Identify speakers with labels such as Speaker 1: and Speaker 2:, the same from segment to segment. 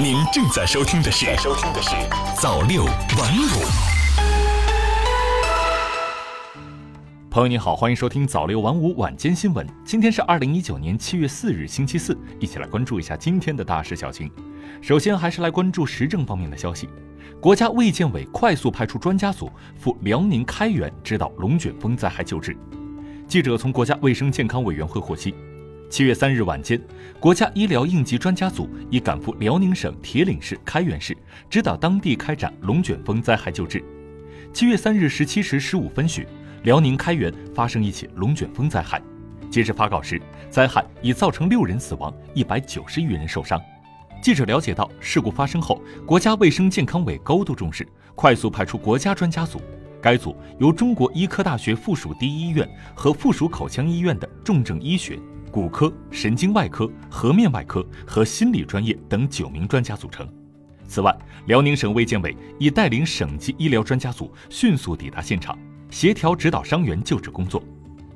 Speaker 1: 您正在收听的是《收听的是早六晚五》。
Speaker 2: 朋友你好，欢迎收听早六晚五晚间新闻。今天是二零一九年七月四日，星期四，一起来关注一下今天的大事小情。首先还是来关注时政方面的消息。国家卫健委快速派出专家组赴辽宁开原指导龙卷风灾害救治。记者从国家卫生健康委员会获悉。七月三日晚间，国家医疗应急专家组已赶赴辽宁省铁岭市开原市，指导当地开展龙卷风灾害救治。七月三日十七时十五分许，辽宁开原发生一起龙卷风灾害。截至发稿时，灾害已造成六人死亡，一百九十余人受伤。记者了解到，事故发生后，国家卫生健康委高度重视，快速派出国家专家组。该组由中国医科大学附属第一医院和附属口腔医院的重症医学。骨科、神经外科、颌面外科和心理专业等九名专家组成。此外，辽宁省卫健委已带领省级医疗专家组迅速抵达现场，协调指导伤员救治工作。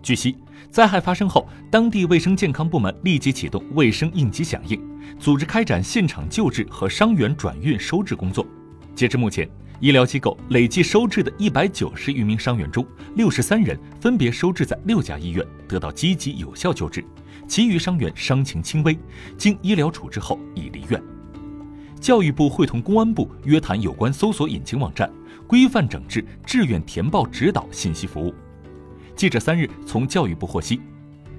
Speaker 2: 据悉，灾害发生后，当地卫生健康部门立即启动卫生应急响应，组织开展现场救治和伤员转运收治工作。截至目前，医疗机构累计收治的一百九十余名伤员中，六十三人分别收治在六家医院，得到积极有效救治。其余伤员伤情轻微，经医疗处置后已离院。教育部会同公安部约谈有关搜索引擎网站，规范整治志愿填报指导信息服务。记者三日从教育部获悉，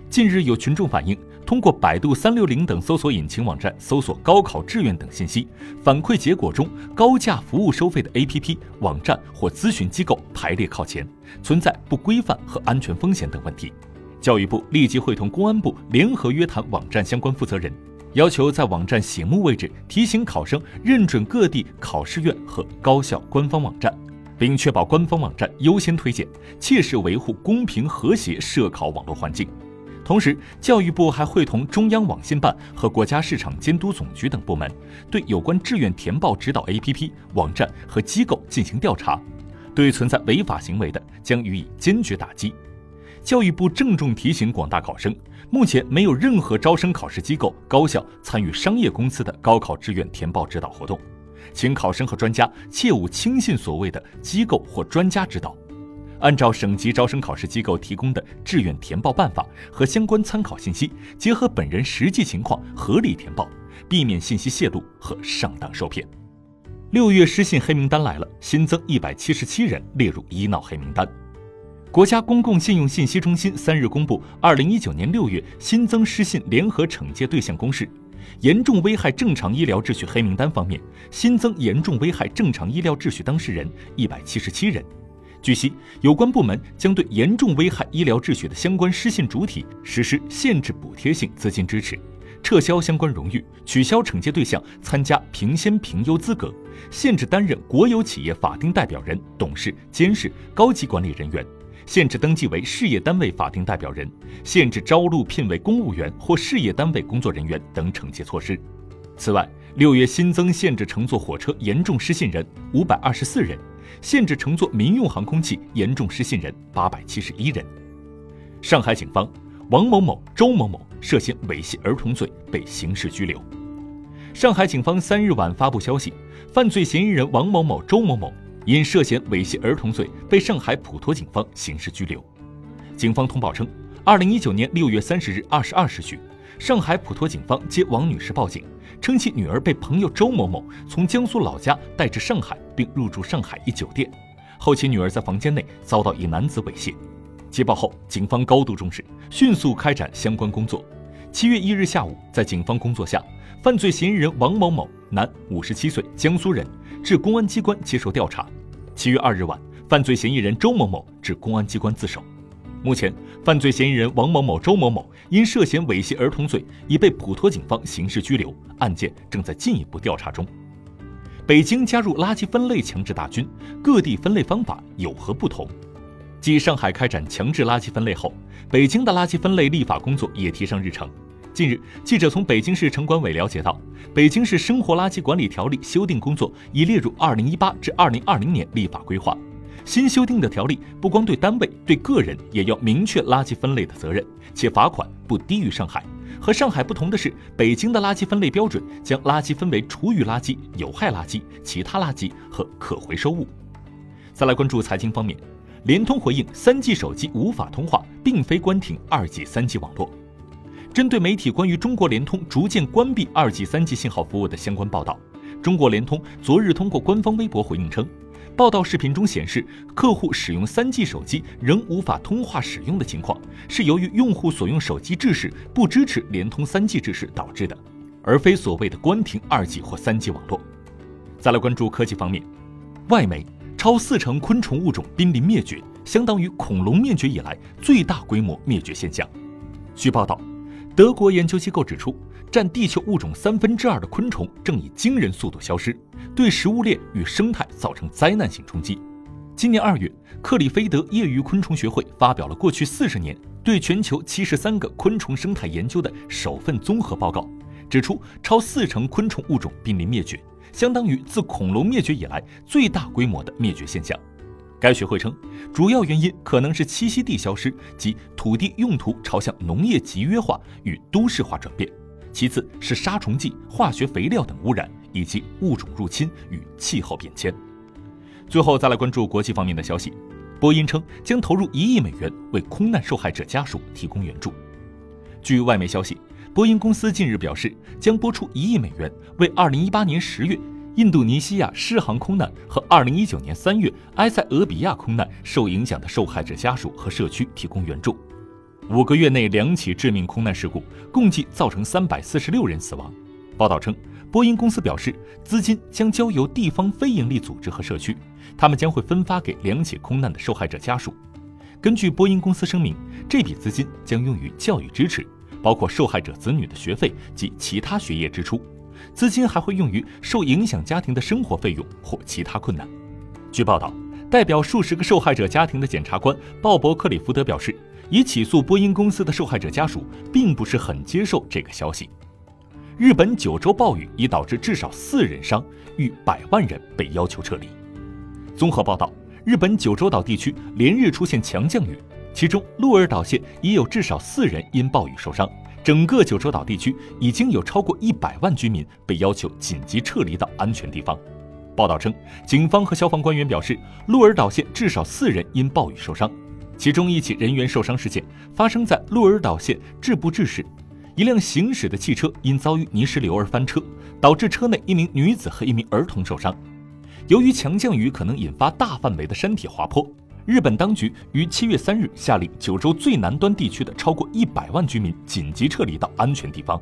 Speaker 2: 近日有群众反映，通过百度、三六零等搜索引擎网站搜索高考志愿等信息，反馈结果中高价服务收费的 APP、网站或咨询机构排列靠前，存在不规范和安全风险等问题。教育部立即会同公安部联合约谈网站相关负责人，要求在网站醒目位置提醒考生认准各地考试院和高校官方网站，并确保官方网站优先推荐，切实维护公平和谐涉考网络环境。同时，教育部还会同中央网信办和国家市场监督总局等部门，对有关志愿填报指导 APP、网站和机构进行调查，对存在违法行为的，将予以坚决打击。教育部郑重提醒广大考生，目前没有任何招生考试机构、高校参与商业公司的高考志愿填报指导活动，请考生和专家切勿轻信所谓的机构或专家指导，按照省级招生考试机构提供的志愿填报办法和相关参考信息，结合本人实际情况合理填报，避免信息泄露和上当受骗。六月失信黑名单来了，新增一百七十七人列入医闹黑名单。国家公共信用信息中心三日公布，二零一九年六月新增失信联合惩戒对象公示。严重危害正常医疗秩序黑名单方面，新增严重危害正常医疗秩序当事人一百七十七人。据悉，有关部门将对严重危害医疗秩序的相关失信主体实施限制补贴性资金支持，撤销相关荣誉，取消惩戒对象参加评先评优资格，限制担任国有企业法定代表人、董事、监事、高级管理人员。限制登记为事业单位法定代表人，限制招录聘为公务员或事业单位工作人员等惩戒措施。此外，六月新增限制乘坐火车严重失信人五百二十四人，限制乘坐民用航空器严重失信人八百七十一人。上海警方王某某、周某某涉嫌猥亵儿童罪被刑事拘留。上海警方三日晚发布消息，犯罪嫌疑人王某某、周某某。因涉嫌猥亵儿童罪，被上海普陀警方刑事拘留。警方通报称，二零一九年六月三十日二十二时许，上海普陀警方接王女士报警，称其女儿被朋友周某某从江苏老家带至上海，并入住上海一酒店，后其女儿在房间内遭到一男子猥亵。接报后，警方高度重视，迅速开展相关工作。七月一日下午，在警方工作下，犯罪嫌疑人王某某，男，五十七岁，江苏人，至公安机关接受调查。七月二日晚，犯罪嫌疑人周某某至公安机关自首。目前，犯罪嫌疑人王某某、周某某因涉嫌猥亵儿童罪，已被普陀警方刑事拘留，案件正在进一步调查中。北京加入垃圾分类强制大军，各地分类方法有何不同？继上海开展强制垃圾分类后，北京的垃圾分类立法工作也提上日程。近日，记者从北京市城管委了解到，北京市生活垃圾管理条例修订工作已列入2018至2020年立法规划。新修订的条例不光对单位，对个人也要明确垃圾分类的责任，且罚款不低于上海，和上海不同的是，北京的垃圾分类标准将垃圾分为厨余垃圾、有害垃圾、其他垃圾和可回收物。再来关注财经方面，联通回应三 G 手机无法通话，并非关停二 G、三 G 网络。针对媒体关于中国联通逐渐关闭二 G、三 G 信号服务的相关报道，中国联通昨日通过官方微博回应称。报道视频中显示，客户使用 3G 手机仍无法通话使用的情况，是由于用户所用手机制式不支持联通 3G 制式导致的，而非所谓的关停 2G 或 3G 网络。再来关注科技方面，外媒超四成昆虫物种濒临灭绝，相当于恐龙灭绝以来最大规模灭绝现象。据报道，德国研究机构指出。占地球物种三分之二的昆虫正以惊人速度消失，对食物链与生态造成灾难性冲击。今年二月，克里菲德业余昆虫学会发表了过去四十年对全球七十三个昆虫生态研究的首份综合报告，指出超四成昆虫物种濒临灭绝，相当于自恐龙灭绝以来最大规模的灭绝现象。该学会称，主要原因可能是栖息地消失及土地用途朝向农业集约化与都市化转变。其次是杀虫剂、化学肥料等污染，以及物种入侵与气候变迁。最后再来关注国际方面的消息，波音称将投入一亿美元为空难受害者家属提供援助。据外媒消息，波音公司近日表示，将拨出一亿美元为2018年10月印度尼西亚失航空难和2019年3月埃塞俄比亚空难受影响的受害者家属和社区提供援助。五个月内两起致命空难事故，共计造成三百四十六人死亡。报道称，波音公司表示，资金将交由地方非营利组织和社区，他们将会分发给两起空难的受害者家属。根据波音公司声明，这笔资金将用于教育支持，包括受害者子女的学费及其他学业支出。资金还会用于受影响家庭的生活费用或其他困难。据报道，代表数十个受害者家庭的检察官鲍勃·克里福德表示。已起诉波音公司的受害者家属并不是很接受这个消息。日本九州暴雨已导致至少四人伤，逾百万人被要求撤离。综合报道，日本九州岛地区连日出现强降雨，其中鹿儿岛县已有至少四人因暴雨受伤。整个九州岛地区已经有超过一百万居民被要求紧急撤离到安全地方。报道称，警方和消防官员表示，鹿儿岛县至少四人因暴雨受伤。其中一起人员受伤事件发生在鹿儿岛县志布治市，一辆行驶的汽车因遭遇泥石流而翻车，导致车内一名女子和一名儿童受伤。由于强降雨可能引发大范围的山体滑坡，日本当局于七月三日下令九州最南端地区的超过一百万居民紧急撤离到安全地方。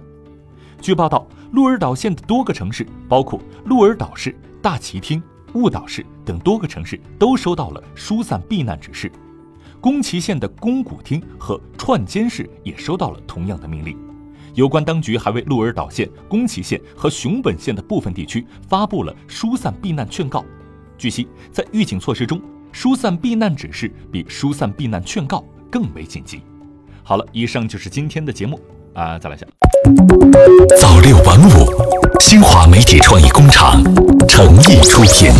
Speaker 2: 据报道，鹿儿岛县的多个城市，包括鹿儿岛市、大崎町、雾岛市等多个城市，都收到了疏散避难指示。宫崎县的宫古町和串间市也收到了同样的命令。有关当局还为鹿儿岛县、宫崎县和熊本县的部分地区发布了疏散避难劝告。据悉，在预警措施中，疏散避难指示比疏散避难劝告更为紧急。好了，以上就是今天的节目啊，再来一下。
Speaker 1: 早六晚五，新华媒体创意工厂诚意出品。